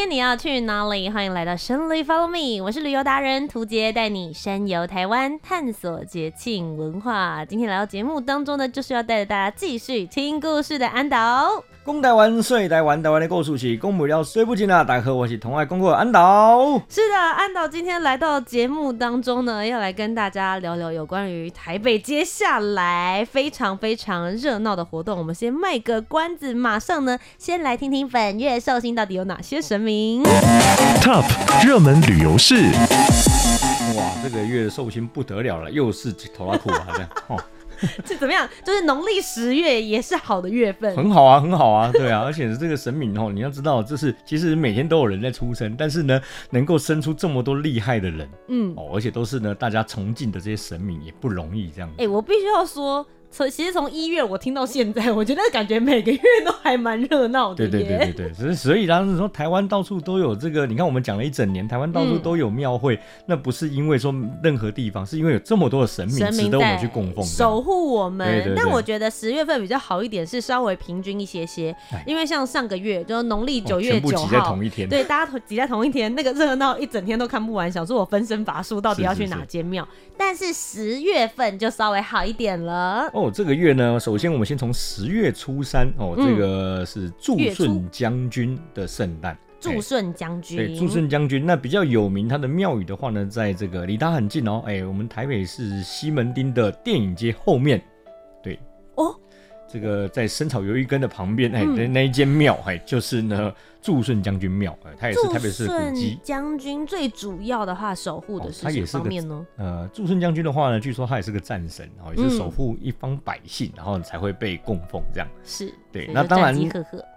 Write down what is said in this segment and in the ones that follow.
天你要去哪里？欢迎来到深旅 Follow Me，我是旅游达人涂杰，带你山游台湾，探索节庆文化。今天来到节目当中呢，就是要带着大家继续听故事的安导。讲台湾，睡台湾，台湾的故事是讲不了，说不尽啊！大家好，我是同爱公公安导。是的，安导今天来到节目当中呢，要来跟大家聊聊有关于台北接下来非常非常热闹的活动。我们先卖个关子，马上呢，先来听听本月寿星到底有哪些神明。Top 热门旅游市。哇，这个月的寿星不得了了，又是头拉库啊，这样哦。这怎么样？就是农历十月也是好的月份，很好啊，很好啊，对啊，而且这个神明哦，你要知道，就是其实每天都有人在出生，但是呢，能够生出这么多厉害的人，嗯，哦，而且都是呢大家崇敬的这些神明，也不容易这样子。哎、欸，我必须要说。从其实从一月我听到现在，我觉得感觉每个月都还蛮热闹的。对对对对对，所以所以当时说台湾到处都有这个，你看我们讲了一整年，台湾到处都有庙会，嗯，那不是因为说任何地方，是因为有这么多的神明值得我们去供奉，守护我们。但我觉得十月份比较好一点，是稍微平均一些些，因为像上个月就是农历九月九号，哦，全部挤在同一天，对，大家挤在同一天，那个热闹一整天都看不完，想说我分身乏术，到底要去哪间庙？但是十月份就稍微好一点了。哦，这个月呢？首先，我们先从十月初三哦，这个是祝顺将军的圣诞。祝顺将军，对，祝顺将军，那比较有名，他的庙宇的话呢，在这个离他很近哦，哎，我们台北市西门町的电影街后面，对，哦，这个在生草鱿鱼羹的旁边，哎，那那一间庙，哎，就是呢。祝顺将军庙，哎，他也是台北市的古迹。将军最主要的话，守护的是什么方面呢？呃，祝顺将军的话呢，据说他也是个战神，然后也是守护一方百姓，然后才会被供奉这样。是，对，那当然，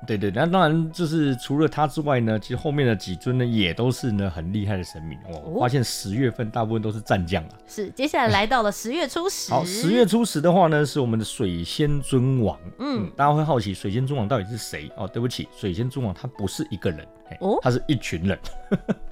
对对，那当然就是除了他之外呢，其实后面的几尊呢，也都是呢很厉害的神明。我发现十月份大部分都是战将啊。是，接下来来到了十月初十。好，十月初十的话呢，是我们的水仙尊王。嗯，大家会好奇水仙尊王到底是谁？哦，对不起，水仙尊王他不是。是一个人，哦，他是一群人，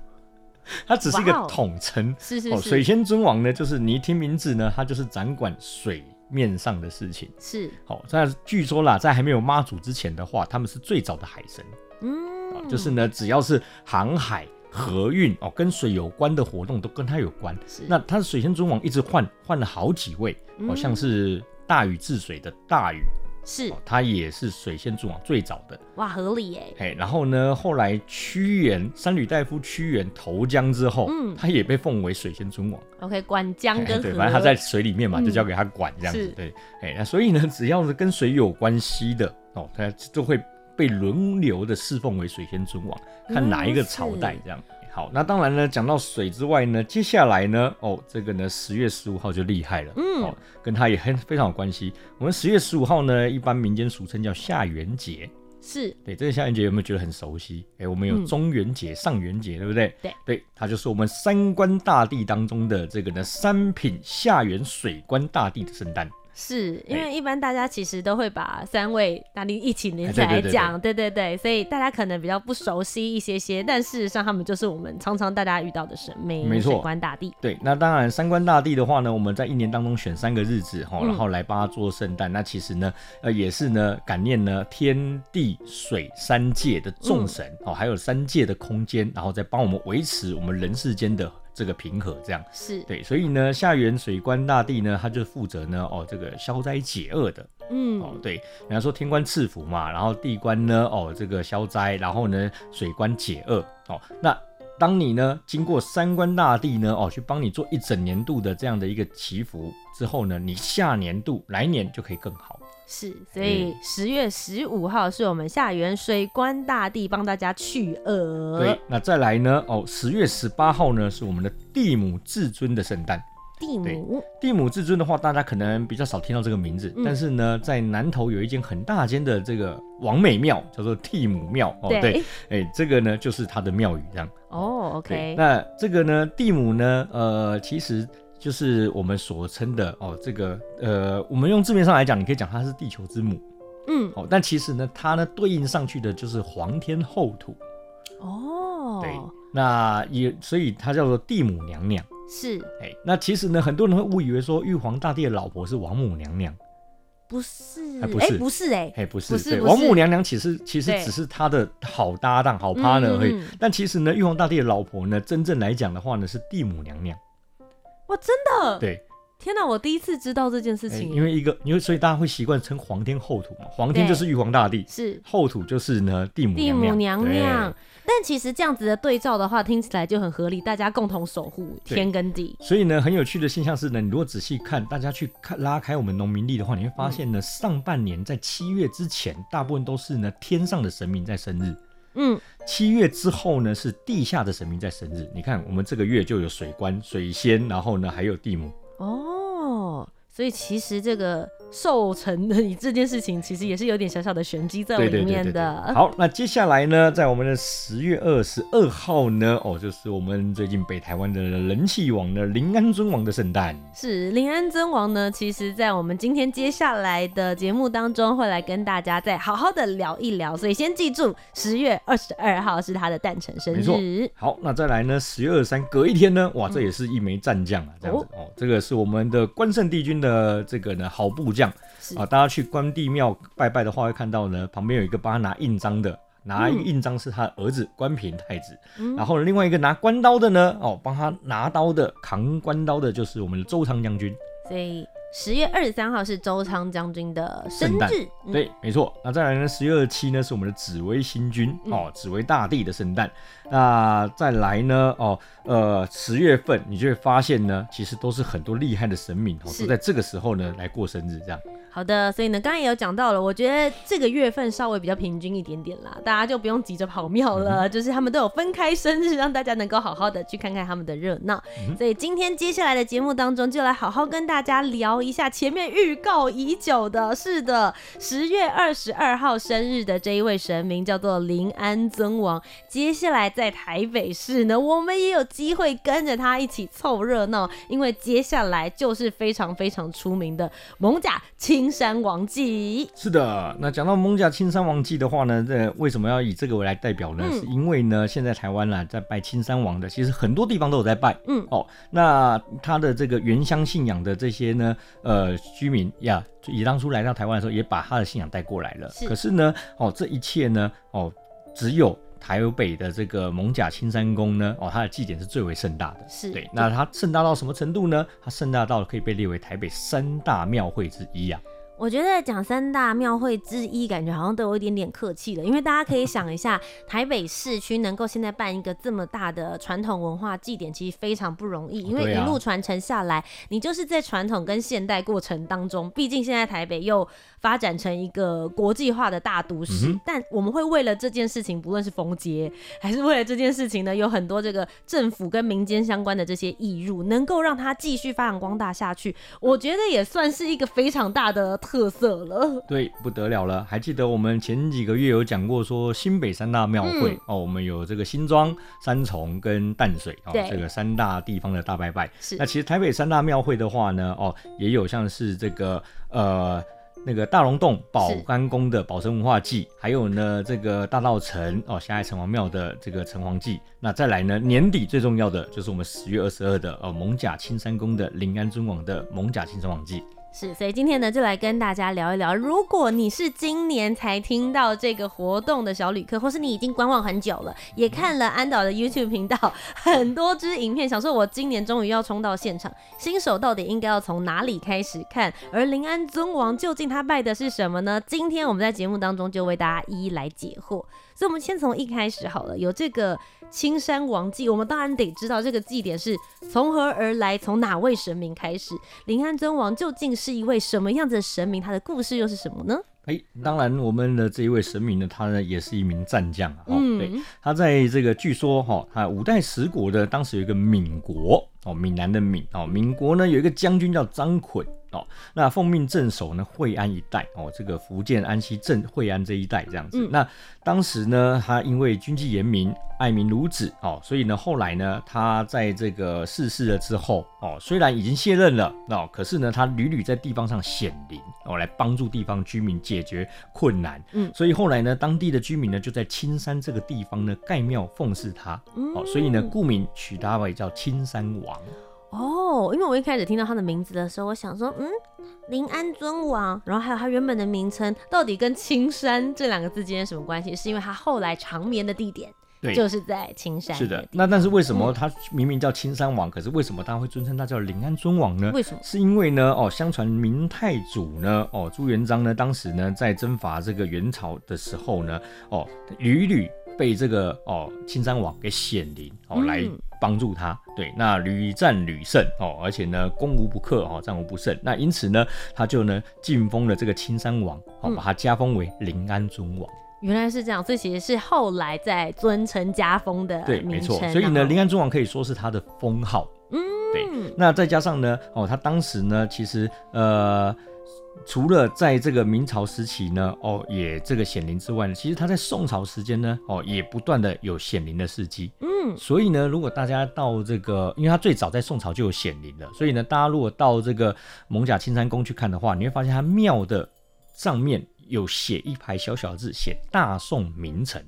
他只是一个统称。是是是，水仙尊王呢，就是你一听名字呢，他就是掌管水面上的事情。是，好，在据说啦，在还没有妈祖之前的话，他们是最早的海神。嗯，就是呢，只要是航海、河运哦，跟水有关的活动都跟他有关。是，那他的水仙尊王一直换换了好几位，好像是大禹治水的大禹。是，他也是水仙尊王最早的哇，合理耶。嘿，然后呢，后来屈原三闾大夫屈原投江之后，嗯，他也被奉为水仙尊王。OK，管江跟河，对，反正他在水里面嘛，就交给他管这样子。对，哎，那所以呢，只要是跟水有关系的哦，他就会被轮流的侍奉为水仙尊王，看哪一个朝代这样。好，那当然呢，讲到水之外呢，接下来呢，哦，这个呢，十月十五号就厉害了，嗯，哦，跟它也很非常有关系。我们十月十五号呢，一般民间俗称叫下元节，是对这个下元节有没有觉得很熟悉？哎，我们有中元节、嗯、上元节，对不对？对对，它就是我们三官大帝当中的这个呢，三品下元水官大帝的圣诞。是因为一般大家其实都会把三位大帝一起连起来讲，对对对，所以大家可能比较不熟悉一些些，但事实上他们就是我们常常大家遇到的神明，没错，三官大帝。对，那当然三官大帝的话呢，我们在一年当中选三个日子哈，然后来帮他做圣诞。嗯、那其实呢，呃，也是呢感念呢天地水三界的众神哦、嗯，还有三界的空间，然后再帮我们维持我们人世间的。这个平和这样。是。对，所以呢，下元水官大帝呢，他就负责呢，哦，这个消灾解厄的，嗯，哦，对，人家说天官赐福嘛，然后地官呢，哦，这个消灾，然后呢，水官解厄，哦，那当你呢，经过三官大帝呢，哦，去帮你做一整年度的这样的一个祈福之后呢，你下年度来年就可以更好。是，所以十月十五号是我们下元水官大帝帮大家去厄。对，那再来呢？哦，十月十八号呢是我们的地母至尊的圣诞。地母，地母至尊的话，大家可能比较少听到这个名字，嗯、但是呢，在南投有一间很大间的这个王美庙，叫做地母庙哦，对，哎、欸，这个呢就是他的庙宇这样。哦，OK。那这个呢，地母呢，呃，其实就是我们所称的哦，这个呃，我们用字面上来讲，你可以讲它是地球之母，嗯，哦，但其实呢，它呢对应上去的就是皇天后土。哦，对，那也所以它叫做地母娘娘。是，哎、欸，那其实呢，很多人会误以为说玉皇大帝的老婆是王母娘娘，不是，哎不是，欸、不是、欸，哎，哎，不是，不是，对，王母娘娘其实其实只是他的好搭档、好 partner 而已。但其实呢，玉皇大帝的老婆呢，真正来讲的话呢，是地母娘娘。哇，真的？对。天哪，我第一次知道这件事情。欸、因为一个，因为所以大家会习惯称皇天后土嘛，皇天就是玉皇大帝，是后土就是呢地母娘娘。地母娘娘。但其实这样子的对照的话，听起来就很合理，大家共同守护天跟地。所以呢，很有趣的现象是呢，你如果仔细看，大家去看拉开我们农民历的话，你会发现呢，嗯、上半年在七月之前，大部分都是呢天上的神明在生日。嗯，七月之后呢，是地下的神明在生日。你看，我们这个月就有水官、水仙，然后呢还有地母。哦，所以其实这个。寿辰的你这件事情，其实也是有点小小的玄机在里面的。好，那接下来呢，在我们的十月二十二号呢，哦，就是我们最近北台湾的人气王呢，临安尊王的圣诞。是临安尊王呢，其实在我们今天接下来的节目当中，会来跟大家再好好的聊一聊。所以先记住，十月二十二号是他的诞辰生日。好，那再来呢，十月二十三隔一天呢，哇，这也是一枚战将啊，这样子这个是我们的关圣帝君的这个呢好部将。啊，大家去关帝庙拜拜的话，会看到呢，旁边有一个帮他拿印章的，拿一个印章是他的儿子关平太子，嗯、然后另外一个拿关刀的呢，哦，帮他拿刀的扛关刀的就是我们的周仓将军。所以十月二十三号是周仓将军的生日，嗯、对，没错。那再来呢，十月二十七呢是我们的紫薇星君哦，紫薇大帝的圣诞。那再来呢，哦，呃，十月份你就会发现呢，其实都是很多厉害的神明哦，都在这个时候呢来过生日，这样。好的，所以呢，刚刚也有讲到了，我觉得这个月份稍微比较平均一点点啦，大家就不用急着跑庙了，嗯、就是他们都有分开生日，让大家能够好好的去看看他们的热闹。嗯、所以今天接下来的节目当中，就来好好跟大家聊一下前面预告已久的，是的，十月二十二号生日的这一位神明叫做临安尊王。接下来在台北市呢，我们也有机会跟着他一起凑热闹，因为接下来就是非常非常出名的蒙甲青。青山王祭是的，那讲到艋舺青山王祭的话呢，这为什么要以这个为来代表呢？嗯、是因为呢，现在台湾啦，在拜青山王的，其实很多地方都有在拜。嗯，哦，那他的这个原乡信仰的这些呢，呃，居民呀，以当初来到台湾的时候，也把他的信仰带过来了。是，可是呢，哦，这一切呢，哦，只有。台北的这个艋舺青山宫呢，哦，它的祭典是最为盛大的。是对，那它盛大到什么程度呢？它盛大到可以被列为台北三大庙会之一啊。我觉得讲三大庙会之一，感觉好像都有一点点客气了，因为大家可以想一下，台北市区能够现在办一个这么大的传统文化祭典，其实非常不容易，因为一路传承下来，你就是在传统跟现代过程当中，毕竟现在台北又发展成一个国际化的大都市，嗯、但我们会为了这件事情，不论是封街，还是为了这件事情呢，有很多这个政府跟民间相关的这些义务，能够让它继续发扬光大下去，我觉得也算是一个非常大的。特色了，对，不得了了。还记得我们前几个月有讲过，说新北三大庙会、嗯、哦，我们有这个新庄、三重跟淡水哦，对这个三大地方的大拜拜。是那其实台北三大庙会的话呢，哦，也有像是这个呃那个大龙洞保安宫的保生文化祭，是还有呢这个大道城哦霞海城隍庙的这个城隍祭。那再来呢年底最重要的就是我们十月二十二的哦艋甲青山宫的临安尊王的艋甲青山王祭。是，所以今天呢，就来跟大家聊一聊，如果你是今年才听到这个活动的小旅客，或是你已经观望很久了，也看了安导的 YouTube 频道 很多支影片，想说我今年终于要冲到现场，新手到底应该要从哪里开始看？而临安尊王究竟他拜的是什么呢？今天我们在节目当中就为大家一一来解惑。所以，我们先从一开始好了，有这个青山王祭，我们当然得知道这个祭典是从何而来，从哪位神明开始。临安尊王究竟是一位什么样子的神明？他的故事又是什么呢？哎、欸，当然，我们的这一位神明呢，他呢也是一名战将啊。嗯，对，他在这个据说哈，他五代十国的当时有一个闽国哦，闽南的闽哦，闽国呢有一个将军叫张捆。哦，那奉命镇守呢惠安一带哦，这个福建安溪镇惠安这一带这样子。嗯、那当时呢，他因为军纪严明，爱民如子哦，所以呢，后来呢，他在这个逝世了之后哦，虽然已经卸任了哦，可是呢，他屡屡在地方上显灵哦，来帮助地方居民解决困难。嗯，所以后来呢，当地的居民呢就在青山这个地方呢盖庙奉祀他。嗯，哦，所以呢，故名取他为叫青山王。哦，因为我一开始听到他的名字的时候，我想说，嗯，临安尊王，然后还有他原本的名称，到底跟青山这两个字之间什么关系？是因为他后来长眠的地点，对，就是在青山。是的，那但是为什么他明明叫青山王，嗯、可是为什么大家会尊称他叫临安尊王呢？为什么？是因为呢，哦，相传明太祖呢，哦，朱元璋呢，当时呢在征伐这个元朝的时候呢，哦，屡屡被这个哦青山王给显灵，哦、嗯、来。帮助他，对，那屡战屡胜哦，而且呢，攻无不克哦，战无不胜。那因此呢，他就呢晋封了这个青山王，哦，把他加封为临安尊王。原来是这样，这其实是后来在尊称加封的对，没错。所以呢，临安尊王可以说是他的封号。嗯，对。那再加上呢，哦，他当时呢，其实呃。除了在这个明朝时期呢，哦，也这个显灵之外呢，其实他在宋朝时间呢，哦，也不断的有显灵的事迹。嗯，所以呢，如果大家到这个，因为他最早在宋朝就有显灵了，所以呢，大家如果到这个蒙甲青山宫去看的话，你会发现他庙的上面有写一排小小的字，写大宋名臣。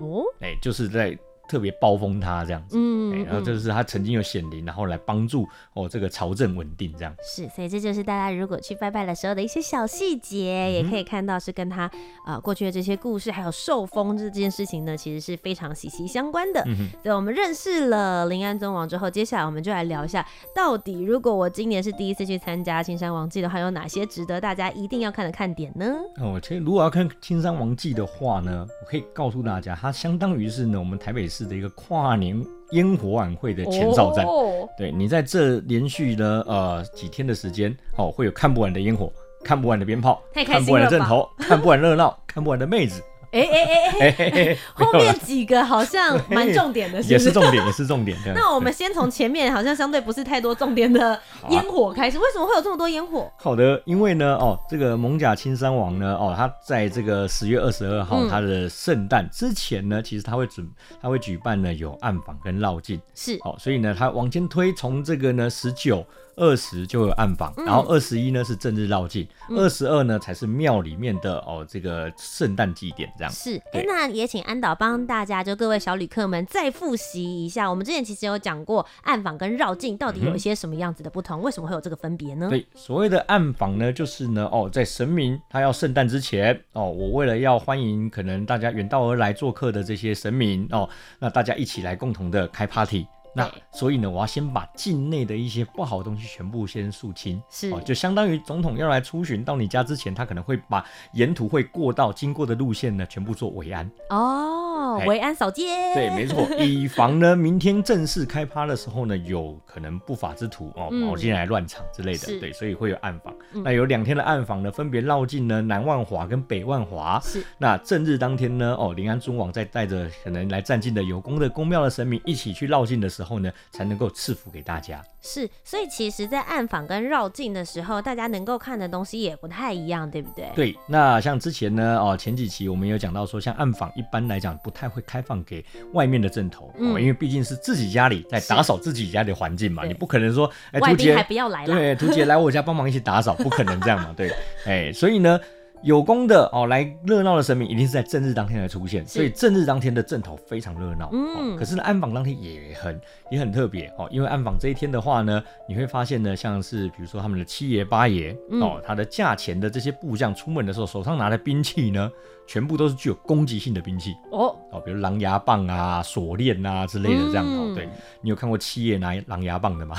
哦，哎，就是在。特别褒封他这样子，嗯，欸、然后就是他曾经有显灵，然后来帮助哦这个朝政稳定这样。是，所以这就是大家如果去拜拜的时候的一些小细节，嗯、也可以看到是跟他呃过去的这些故事，还有受封这件事情呢，其实是非常息息相关的。嗯，所以我们认识了临安宗王之后，接下来我们就来聊一下，到底如果我今年是第一次去参加青山王祭的话，有哪些值得大家一定要看的看点呢？哦，其实如果要看青山王祭的话呢，我可以告诉大家，它相当于是呢我们台北市。是的一个跨年烟火晚会的前哨站，哦、对，你在这连续的呃几天的时间，哦，会有看不完的烟火，看不完的鞭炮，看不完的阵头，看不完热闹，看不完的妹子。哎哎哎哎，后面几个好像蛮重点的是是，也是重点，也是重点。那我们先从前面好像相对不是太多重点的烟火开始。啊、为什么会有这么多烟火？好的，因为呢，哦，这个蒙甲青山王呢，哦，他在这个十月二十二号他的圣诞之前呢，嗯、其实他会准他会举办呢有暗访跟绕境，是，哦，所以呢，他往前推，从这个呢十九。二十就有暗访，然后二十一呢是正日绕境，二十二呢才是庙里面的哦这个圣诞祭典这样。是，那也请安导帮大家就各位小旅客们再复习一下，我们之前其实有讲过暗访跟绕境到底有一些什么样子的不同，嗯、为什么会有这个分别呢？对，所谓的暗访呢，就是呢哦在神明他要圣诞之前哦，我为了要欢迎可能大家远道而来做客的这些神明哦，那大家一起来共同的开 party。那所以呢，我要先把境内的一些不好的东西全部先肃清，是。哦，就相当于总统要来出巡到你家之前，他可能会把沿途会过道经过的路线呢，全部做维安。哦，维安扫街，对，没错，以防呢明天正式开趴的时候呢，有可能不法之徒哦跑进来乱场之类的，是。对，所以会有暗访。嗯、那有两天的暗访呢，分别绕境呢南万华跟北万华，是。那正日当天呢，哦，临安尊王在带着可能来占境的有功的宫庙的神明一起去绕境的时候。后呢，才能够赐福给大家。是，所以其实，在暗访跟绕境的时候，大家能够看的东西也不太一样，对不对？对。那像之前呢，哦，前几期我们有讲到说，像暗访一般来讲不太会开放给外面的阵头，嗯、哦，因为毕竟是自己家里在打扫自己家的环境嘛，你不可能说，哎，图杰还不要来了，对，图杰来我家帮忙一起打扫，不可能这样嘛，对，哎，所以呢。有功的哦，来热闹的神明一定是在正日当天才出现，所以正日当天的阵头非常热闹。嗯、哦，可是呢，暗访当天也很也很特别哦，因为暗访这一天的话呢，你会发现呢，像是比如说他们的七爷八爷、嗯、哦，他的驾前的这些部将出门的时候，手上拿的兵器呢，全部都是具有攻击性的兵器哦哦，比如狼牙棒啊、锁链啊之类的这样、嗯、哦。对，你有看过七爷拿狼牙棒的吗？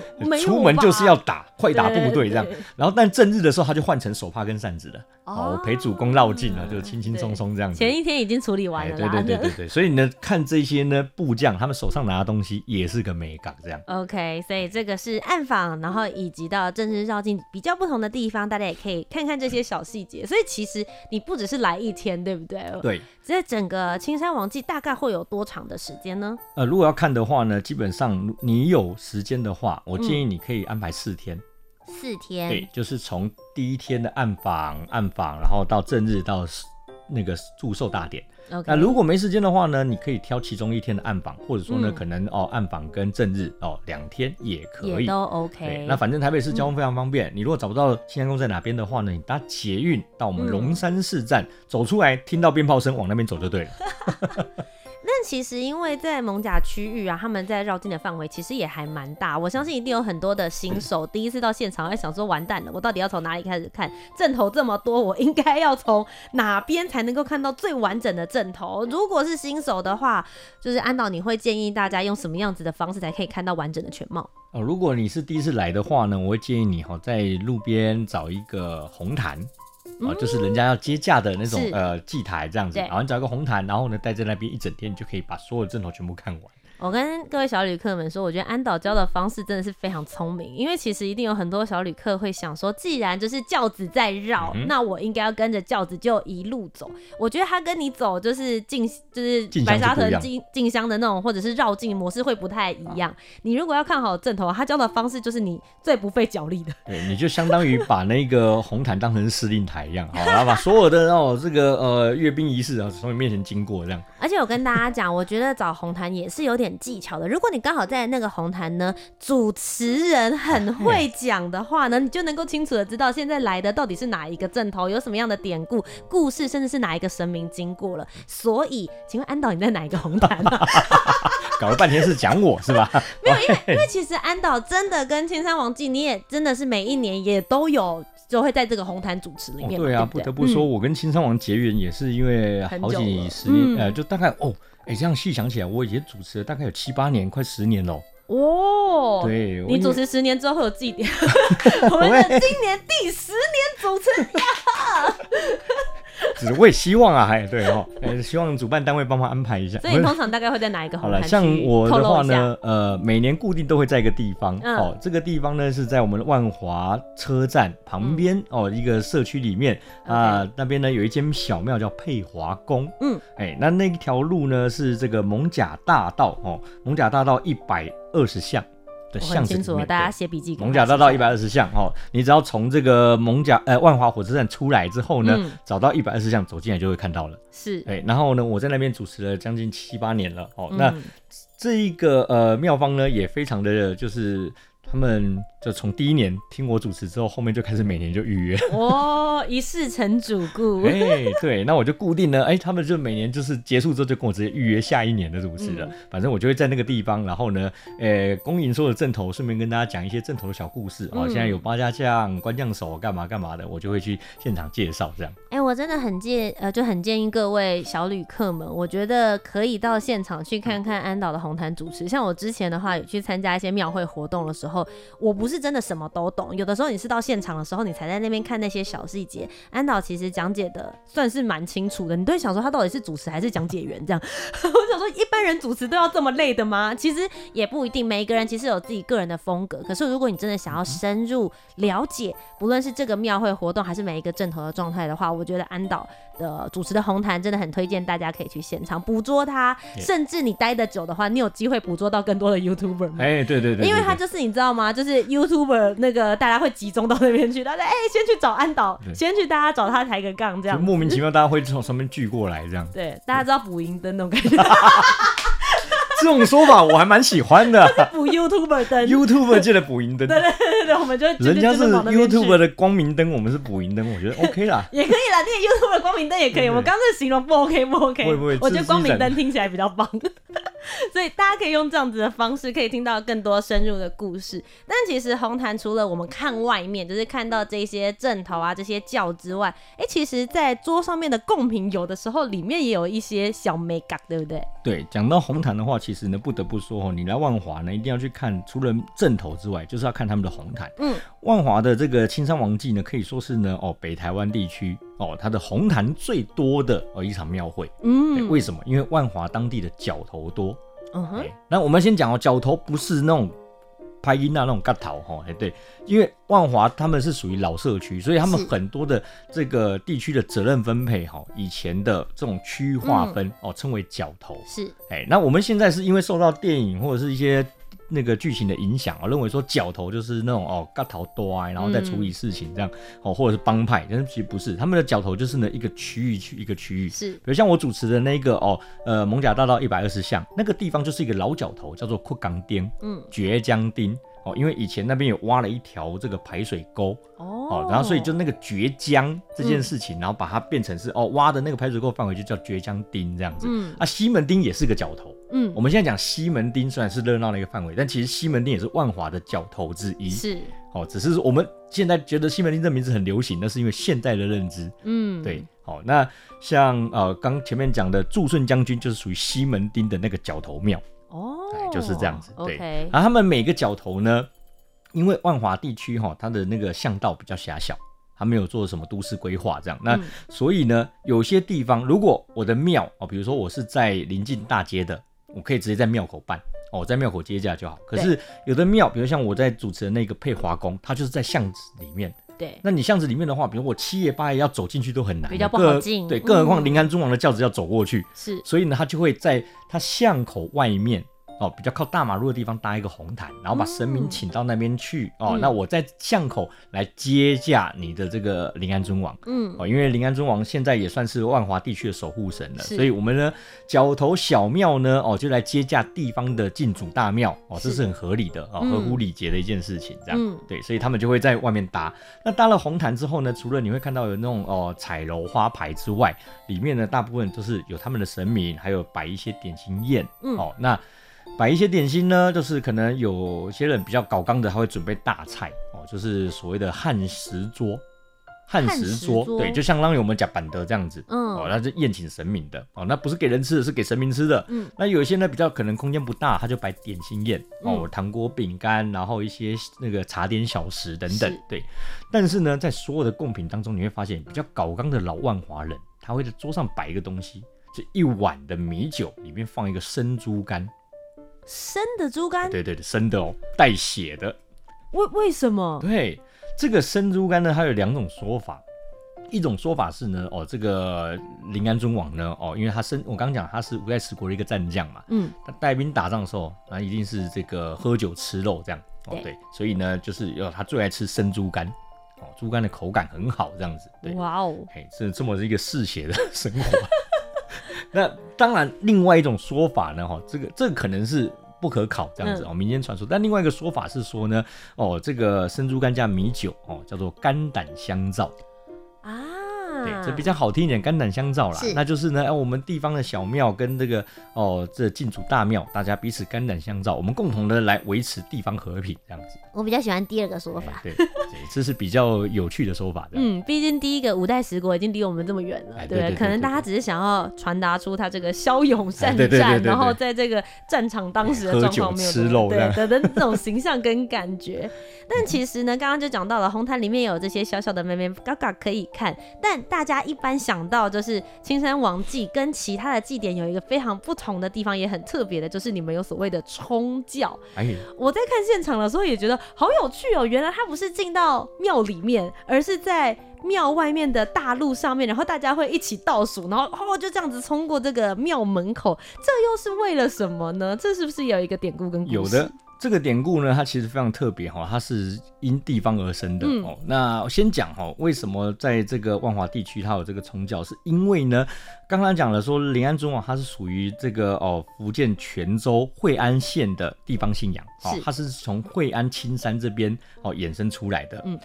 出门就是要打，快打部队这样。然后但正日的时候，他就换成手帕跟扇子了。哦，陪主公绕境了，就轻轻松松这样子。前一天已经处理完了。对对对对对，所以呢，看这些呢部将，他们手上拿的东西也是个美感这样。OK，所以这个是暗访，然后以及到正日绕境比较不同的地方，大家也可以看看这些小细节。所以其实你不只是来一天，对不对？对。这整个青山王记大概会有多长的时间呢？呃，如果要看的话呢，基本上你有时间的话，我建议你可以安排四天。嗯四天，对，就是从第一天的暗访，暗访，然后到正日到那个祝寿大典。那如果没时间的话呢，你可以挑其中一天的暗访，或者说呢，嗯、可能哦暗访跟正日哦两天也可以，都 OK。那反正台北市交通非常方便，嗯、你如果找不到新安宫在哪边的话呢，你搭捷运到我们龙山市站，嗯、走出来听到鞭炮声往那边走就对了。但其实，因为在蒙甲区域啊，他们在绕境的范围其实也还蛮大。我相信一定有很多的新手第一次到现场，会想说：完蛋了，我到底要从哪里开始看？阵头这么多，我应该要从哪边才能够看到最完整的阵头？如果是新手的话，就是安导，你会建议大家用什么样子的方式才可以看到完整的全貌？哦，如果你是第一次来的话呢，我会建议你哈，在路边找一个红毯。哦，就是人家要接驾的那种是。呃祭台这样子，然后你找一个红毯，然后呢待在那边一整天，你就可以把所有的阵头全部看完。我跟各位小旅客们说，我觉得安导教的方式真的是非常聪明，因为其实一定有很多小旅客会想说，既然就是轿子在绕，嗯、那我应该要跟着轿子就一路走。我觉得他跟你走就是进就是白沙屯进进香的那种，或者是绕境模式会不太一样。啊、你如果要看好正头，他教的方式就是你最不费脚力的。对，你就相当于把那个红毯当成司令台一样，好，然后把所有的哦这个呃阅兵仪式啊从你面前经过这样。而且我跟大家讲，我觉得找红毯也是有点。技巧的，如果你刚好在那个红毯呢，主持人很 会讲的话呢，你就能够清楚的知道现在来的到底是哪一个阵头，有什么样的典故、故事，甚至是哪一个神明经过了。所以，请问安导你在哪一个红毯啊？搞了半天是讲我是吧？没有，因为因为其实安导真的跟青山王祭，你也真的是每一年也都有就会在这个红毯主持里面。对啊，对对不得不说，我跟青山王结缘也是因为好几十年，呃，就大概哦。哎，这样细想起来，我以前主持了大概有七八年，快十年了。哦，对，你主持十年之后会有祭典，我们的今年第十年主持呀。只是我也希望啊，还对哦，希望主办单位帮忙安排一下。所以你通常大概会在哪一个？好了，像我的话呢，呃，每年固定都会在一个地方。哦，这个地方呢是在我们的万华车站旁边哦，一个社区里面啊，那边呢有一间小庙叫佩华宫。嗯，哎，那那一条路呢是这个蒙甲大道哦，蒙甲大道一百二十巷。很清楚，大家写笔记。蒙甲大道一百二十巷，哦，你只要从这个蒙甲呃万华火车站出来之后呢，嗯、找到一百二十巷走进来就会看到了。是，哎，然后呢，我在那边主持了将近七八年了，哦，嗯、那这一个呃妙方呢也非常的就是。他们就从第一年听我主持之后，后面就开始每年就预约哦，一世成主顾。哎、欸，对，那我就固定了，哎、欸，他们就每年就是结束之后就跟我直接预约下一年的主持了。嗯、反正我就会在那个地方，然后呢，呃、欸，恭迎所有的阵头，顺便跟大家讲一些正头的小故事啊。嗯、现在有八家将、关将手干嘛干嘛的，我就会去现场介绍这样。哎、欸，我真的很建呃，就很建议各位小旅客们，我觉得可以到现场去看看安导的红毯主持。像我之前的话，有去参加一些庙会活动的时候。我不是真的什么都懂，有的时候你是到现场的时候，你才在那边看那些小细节。安导其实讲解的算是蛮清楚的，你都会想说他到底是主持还是讲解员这样。我想说一般人主持都要这么累的吗？其实也不一定，每一个人其实有自己个人的风格。可是如果你真的想要深入了解，不论是这个庙会活动还是每一个阵头的状态的话，我觉得安导的主持的红毯真的很推荐大家可以去现场捕捉它。甚至你待得久的话，你有机会捕捉到更多的 YouTuber 吗？哎，对对对，因为他就是你知道吗？就是 YouTuber 那个大家会集中到那边去，大家哎、欸、先去找安导，先去大家找他抬个杠，这样莫名其妙大家会从上面聚过来这样。对，大家知道补银灯那种感觉。这种说法我还蛮喜欢的。补 YouTuber 灯，YouTuber 界的补银灯。对对对对，我们就人家是 YouTuber 的光明灯，我们是补银灯，我觉得 OK 啦。也 可以啦，那个 YouTuber 的光明灯也可以。我刚才形容不 OK 不 OK？不我觉得光明灯听起来比较棒。所以大家可以用这样子的方式，可以听到更多深入的故事。但其实红毯除了我们看外面，就是看到这些阵头啊、这些轿之外，哎、欸，其实在桌上面的贡品，有的时候里面也有一些小美感，对不对？对，讲到红毯的话，其实呢，不得不说哦，你来万华呢，一定要去看，除了阵头之外，就是要看他们的红毯。嗯，万华的这个青山王祭呢，可以说是呢，哦，北台湾地区哦，它的红坛最多的哦一场庙会。嗯，为什么？因为万华当地的角头多。嗯哼，那我们先讲哦，角头不是那种拍音那那种嘎头哈，哎对，因为万华他们是属于老社区，所以他们很多的这个地区的责任分配哈，以前的这种区域划分哦，称为角头。是，哎，那我们现在是因为受到电影或者是一些。那个剧情的影响，我认为说角头就是那种哦，角头多啊，然后再处理事情这样，哦，或者是帮派，但是其实不是，他们的角头就是呢一个区域区一个区域，是，比如像我主持的那个哦，呃，蒙甲大道一百二十巷那个地方就是一个老角头，叫做库岗町，嗯，绝江町。哦，因为以前那边有挖了一条这个排水沟哦，然后所以就那个绝江这件事情，嗯、然后把它变成是哦挖的那个排水沟范围就叫绝江町这样子。嗯，啊西门町也是个角头。嗯，我们现在讲西门町虽然是热闹的一个范围，但其实西门町也是万华的角头之一。是，哦，只是我们现在觉得西门町这名字很流行，那是因为现在的认知。嗯，对。好，那像呃刚前面讲的祝顺将军就是属于西门町的那个角头庙。哦。就是这样子，对。然后他们每个角头呢，因为万华地区哈，它的那个巷道比较狭小，它没有做什么都市规划这样。那所以呢，有些地方如果我的庙哦，比如说我是在临近大街的，我可以直接在庙口办哦，在庙口接驾就好。可是有的庙，比如像我在主持的那个佩华宫，它就是在巷子里面。对。那你巷子里面的话，比如我七爷八爷要走进去都很难，比较不好进。对，更何况临安尊王的轿子要走过去。是。所以呢，他就会在他巷口外面。哦，比较靠大马路的地方搭一个红毯，然后把神明请到那边去。嗯、哦，那我在巷口来接驾你的这个临安尊王。嗯，哦，因为临安尊王现在也算是万华地区的守护神了，所以我们呢角头小庙呢，哦，就来接驾地方的进主大庙。哦，这是很合理的，哦，合乎礼节的一件事情。这样，嗯、对，所以他们就会在外面搭。那搭了红毯之后呢，除了你会看到有那种哦彩楼花牌之外，里面呢大部分都是有他们的神明，还有摆一些点心宴。嗯，哦，那。摆一些点心呢，就是可能有些人比较搞刚的，他会准备大菜哦，就是所谓的汉食桌。汉食桌，对，就相当于我们讲板德这样子，嗯，哦，那是宴请神明的，哦，那不是给人吃的，是给神明吃的，嗯，那有一些呢比较可能空间不大，他就摆点心宴，哦，糖果、饼干，然后一些那个茶点小食等等，是对。但是呢，在所有的贡品当中，你会发现比较搞刚的老万华人，他会在桌上摆一个东西，就一碗的米酒，里面放一个生猪肝。生的猪肝，对对对，生的哦，带血的。为为什么？对，这个生猪肝呢，它有两种说法。一种说法是呢，哦，这个临安尊王呢，哦，因为他生，我刚刚讲他是五代十国的一个战将嘛，嗯，他带兵打仗的时候，那一定是这个喝酒吃肉这样，哦，对，所以呢，就是要他最爱吃生猪肝，哦，猪肝的口感很好，这样子，对，哇哦，嘿，是这么一个嗜血的生活。那当然，另外一种说法呢，哈，这个这个可能是不可考这样子哦，嗯、民间传说。但另外一个说法是说呢，哦，这个生猪肝加米酒哦，叫做肝胆相照。对，这比较好听一点，肝胆相照啦。那就是呢，哎我们地方的小庙跟这个哦，这进主大庙，大家彼此肝胆相照，我们共同的来维持地方和平这样子。我比较喜欢第二个说法，对，对，这是比较有趣的说法。嗯，毕竟第一个五代十国已经离我们这么远了，对，对，可能大家只是想要传达出他这个骁勇善战，然后在这个战场当时的状况没有吃肉，对的的这种形象跟感觉。但其实呢，刚刚就讲到了红毯里面有这些小小的妹妹嘎嘎可以看，但大家一般想到就是青山王祭跟其他的祭典有一个非常不同的地方，也很特别的，就是你们有所谓的冲教。哎，我在看现场的时候也觉得。好有趣哦！原来他不是进到庙里面，而是在庙外面的大路上面，然后大家会一起倒数，然后哦就这样子冲过这个庙门口，这又是为了什么呢？这是不是有一个典故跟故事？有的。这个典故呢，它其实非常特别哈，它是因地方而生的哦。嗯、那我先讲哈，为什么在这个万华地区它有这个冲轿，是因为呢，刚刚讲了说临安尊王它是属于这个哦福建泉州惠安县的地方信仰，哦，它是从惠安青山这边哦衍生出来的。嗯，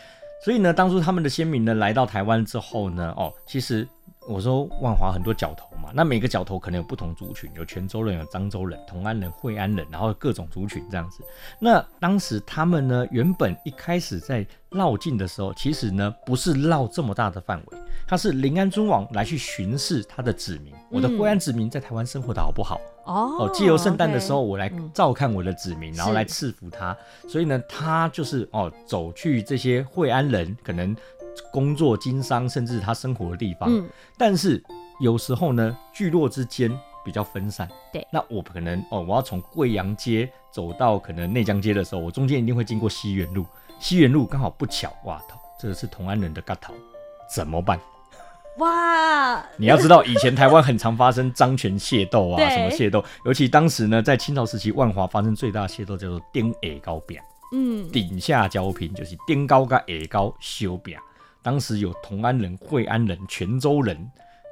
所以呢，当初他们的先民呢来到台湾之后呢，哦，其实我说万华很多角头嘛，那每个角头可能有不同族群，有泉州人，有漳州人，同安人、惠安人，然后各种族群这样子。那当时他们呢，原本一开始在绕境的时候，其实呢不是绕这么大的范围，他是临安尊王来去巡视他的子民，我的惠安子民在台湾生活的好不好？哦，借由圣诞的时候，我来照看我的子民，然后来赐福他。所以呢，他就是哦，走去这些惠安人可能工作、经商，甚至他生活的地方。嗯，但是有时候呢，聚落之间比较分散。对，那我可能哦，我要从贵阳街走到可能内江街的时候，我中间一定会经过西园路。西园路刚好不巧，哇，这个是同安人的嘎头，怎么办？哇！你要知道，以前台湾很常发生张权械斗啊，什么械斗，尤其当时呢，在清朝时期，万华发生最大的械斗叫做顶矮高饼，嗯，顶下交平就是顶高跟矮高修饼。当时有同安人、惠安人、泉州人，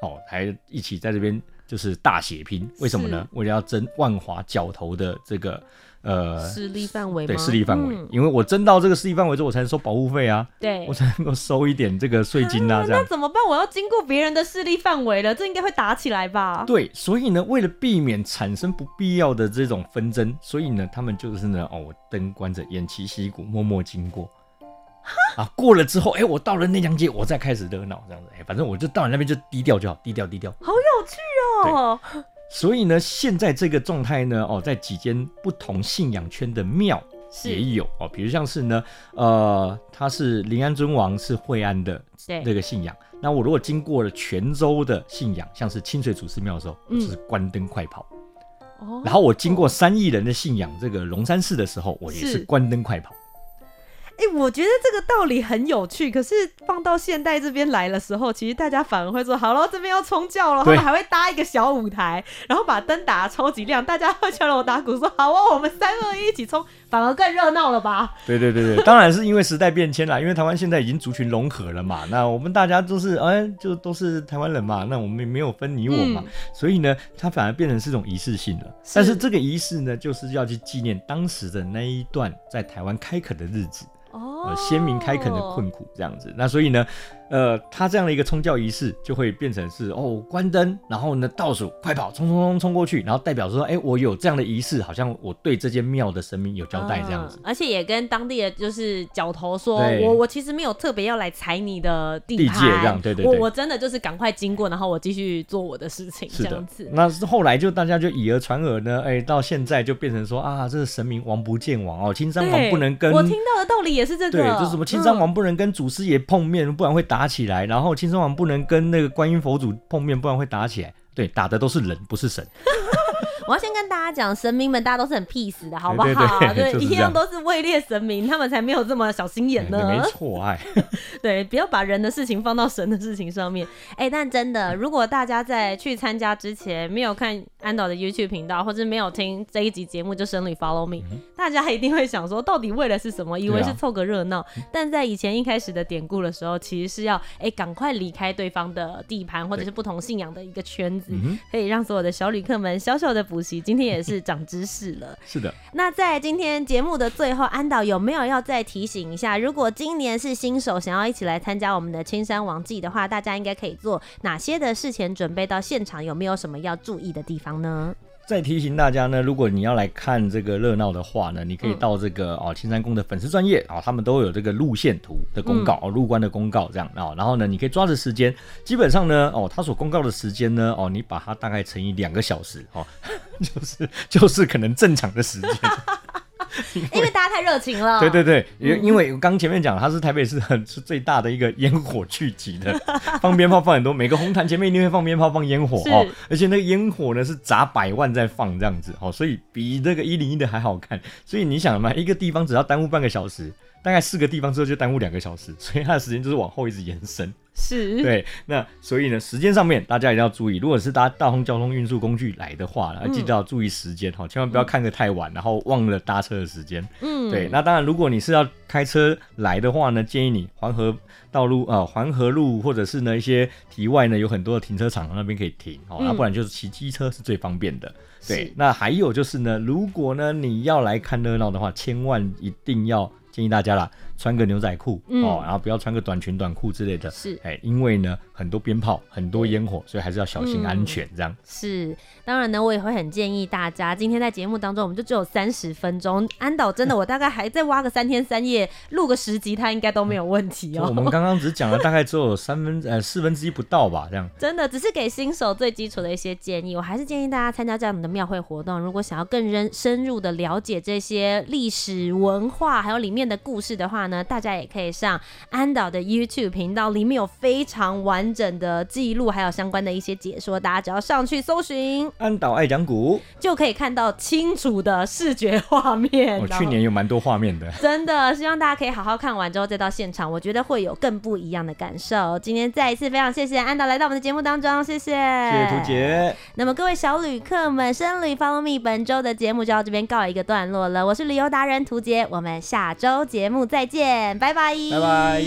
哦，还一起在这边就是大血拼。为什么呢？为了要争万华角头的这个。呃，势力范围对势力范围，嗯、因为我争到这个势力范围之后，我才能收保护费啊，对，我才能够收一点这个税金啊，这样。那怎么办？我要经过别人的势力范围了，这应该会打起来吧？对，所以呢，为了避免产生不必要的这种纷争，所以呢，他们就是呢，哦，灯关着，偃旗息鼓，默默经过。哈啊，过了之后，哎、欸，我到了内江街，我再开始热闹，这样子，哎、欸，反正我就到你那边就低调就好，低调低调。好有趣哦。所以呢，现在这个状态呢，哦，在几间不同信仰圈的庙也有哦，比如像是呢，呃，他是临安尊王是惠安的那个信仰，那我如果经过了泉州的信仰，像是清水祖师庙的时候，嗯、就是关灯快跑。哦，然后我经过三亿人的信仰，这个龙山寺的时候，我也是关灯快跑。哎、欸，我觉得这个道理很有趣，可是放到现代这边来的时候，其实大家反而会说：“好了，这边要冲教了。”他们还会搭一个小舞台，然后把灯打得超级亮，大家会敲锣打鼓说：“好哦，我们三二一，一起冲！”反而更热闹了吧？对对对对，当然是因为时代变迁了，因为台湾现在已经族群融合了嘛。那我们大家都是哎，就都是台湾人嘛，那我们没有分你我嘛，嗯、所以呢，它反而变成是一种仪式性了。是但是这个仪式呢，就是要去纪念当时的那一段在台湾开垦的日子。呃，先民开垦的困苦这样子，那所以呢，呃，他这样的一个冲教仪式就会变成是哦，关灯，然后呢倒数，快跑，冲冲冲冲过去，然后代表说，哎、欸，我有这样的仪式，好像我对这间庙的神明有交代这样子，嗯、而且也跟当地的就是角头说，我我其实没有特别要来踩你的地，地界这样，对对对，我我真的就是赶快经过，然后我继续做我的事情，这样子。那后来就大家就以讹传讹呢，哎、欸，到现在就变成说啊，这是神明王不见王哦，青山王不能跟，我听到的道理也是这个，对，就是什么青山王不能跟祖师爷碰面，嗯、不然会打起来。然后青松王不能跟那个观音佛祖碰面，不然会打起来。对，打的都是人，不是神。我要先跟大家讲，神明们大家都是很 peace 的，好不好？对，一样都是位列神明，他们才没有这么小心眼呢。没错，哎，对，不要把人的事情放到神的事情上面。哎、欸，但真的，如果大家在去参加之前没有看安导的 YouTube 频道，或者没有听这一集节目，就神旅 Follow Me，、嗯、大家一定会想说，到底为了是什么？以为是凑个热闹。啊、但在以前一开始的典故的时候，其实是要哎赶、欸、快离开对方的地盘，或者是不同信仰的一个圈子，可以让所有的小旅客们小小的补习。今天也是。是长知识了，是的。那在今天节目的最后，安导有没有要再提醒一下？如果今年是新手，想要一起来参加我们的青山王祭的话，大家应该可以做哪些的事前准备？到现场有没有什么要注意的地方呢？再提醒大家呢，如果你要来看这个热闹的话呢，你可以到这个哦青山宫的粉丝专业啊，他们都有这个路线图的公告哦，入关的公告这样啊，然后呢，你可以抓着时间，基本上呢哦，他所公告的时间呢哦，你把它大概乘以两个小时哦，就是 就是可能正常的时间。因为，大家太热情了。对对对，因因为刚前面讲，它是台北市很是最大的一个烟火聚集的，放鞭炮放很多，每个红毯前面一定会放鞭炮放烟火哦，而且那个烟火呢是砸百万在放这样子哦，所以比那个一零一的还好看。所以你想嘛，一个地方只要耽误半个小时，大概四个地方之后就耽误两个小时，所以它的时间就是往后一直延伸。是对，那所以呢，时间上面大家一定要注意。如果是搭大通交通运输工具来的话，记得要注意时间哈，嗯、千万不要看得太晚，然后忘了搭车的时间。嗯，对。那当然，如果你是要开车来的话呢，建议你黄河道路啊，环河路或者是呢一些堤外呢有很多的停车场，那边可以停哦。那、嗯、不然就是骑机车是最方便的。对。那还有就是呢，如果呢你要来看热闹的话，千万一定要建议大家了，穿个牛仔裤、嗯、哦，然后不要穿个短裙短裤之类的。是，哎，因为呢，很多鞭炮，很多烟火，所以还是要小心安全。这样、嗯、是，当然呢，我也会很建议大家，今天在节目当中，我们就只有三十分钟。安导真的，我大概还再挖个三天三夜，录个十集，他应该都没有问题哦。我们刚刚只讲了大概只有三分呃四分之一不到吧，这样。真的只是给新手最基础的一些建议，我还是建议大家参加这样的庙会活动。如果想要更深深入的了解这些历史文化，还有里面的故事的话呢，大家也可以上安导的 YouTube 频道，里面有非常完整的记录，还有相关的一些解说。大家只要上去搜寻安导爱讲古，就可以看到清楚的视觉画面。我去年有蛮多画面的，真的希望大家可以好好看完之后再到现场，我觉得会有更不一样的感受。今天再一次非常谢谢安导来到我们的节目当中，谢谢，谢谢图杰。那么各位小旅客们，深旅 Follow Me，本周的节目就到这边告一个段落了。我是旅游达人图杰，我们下周节目再见，拜拜，拜拜。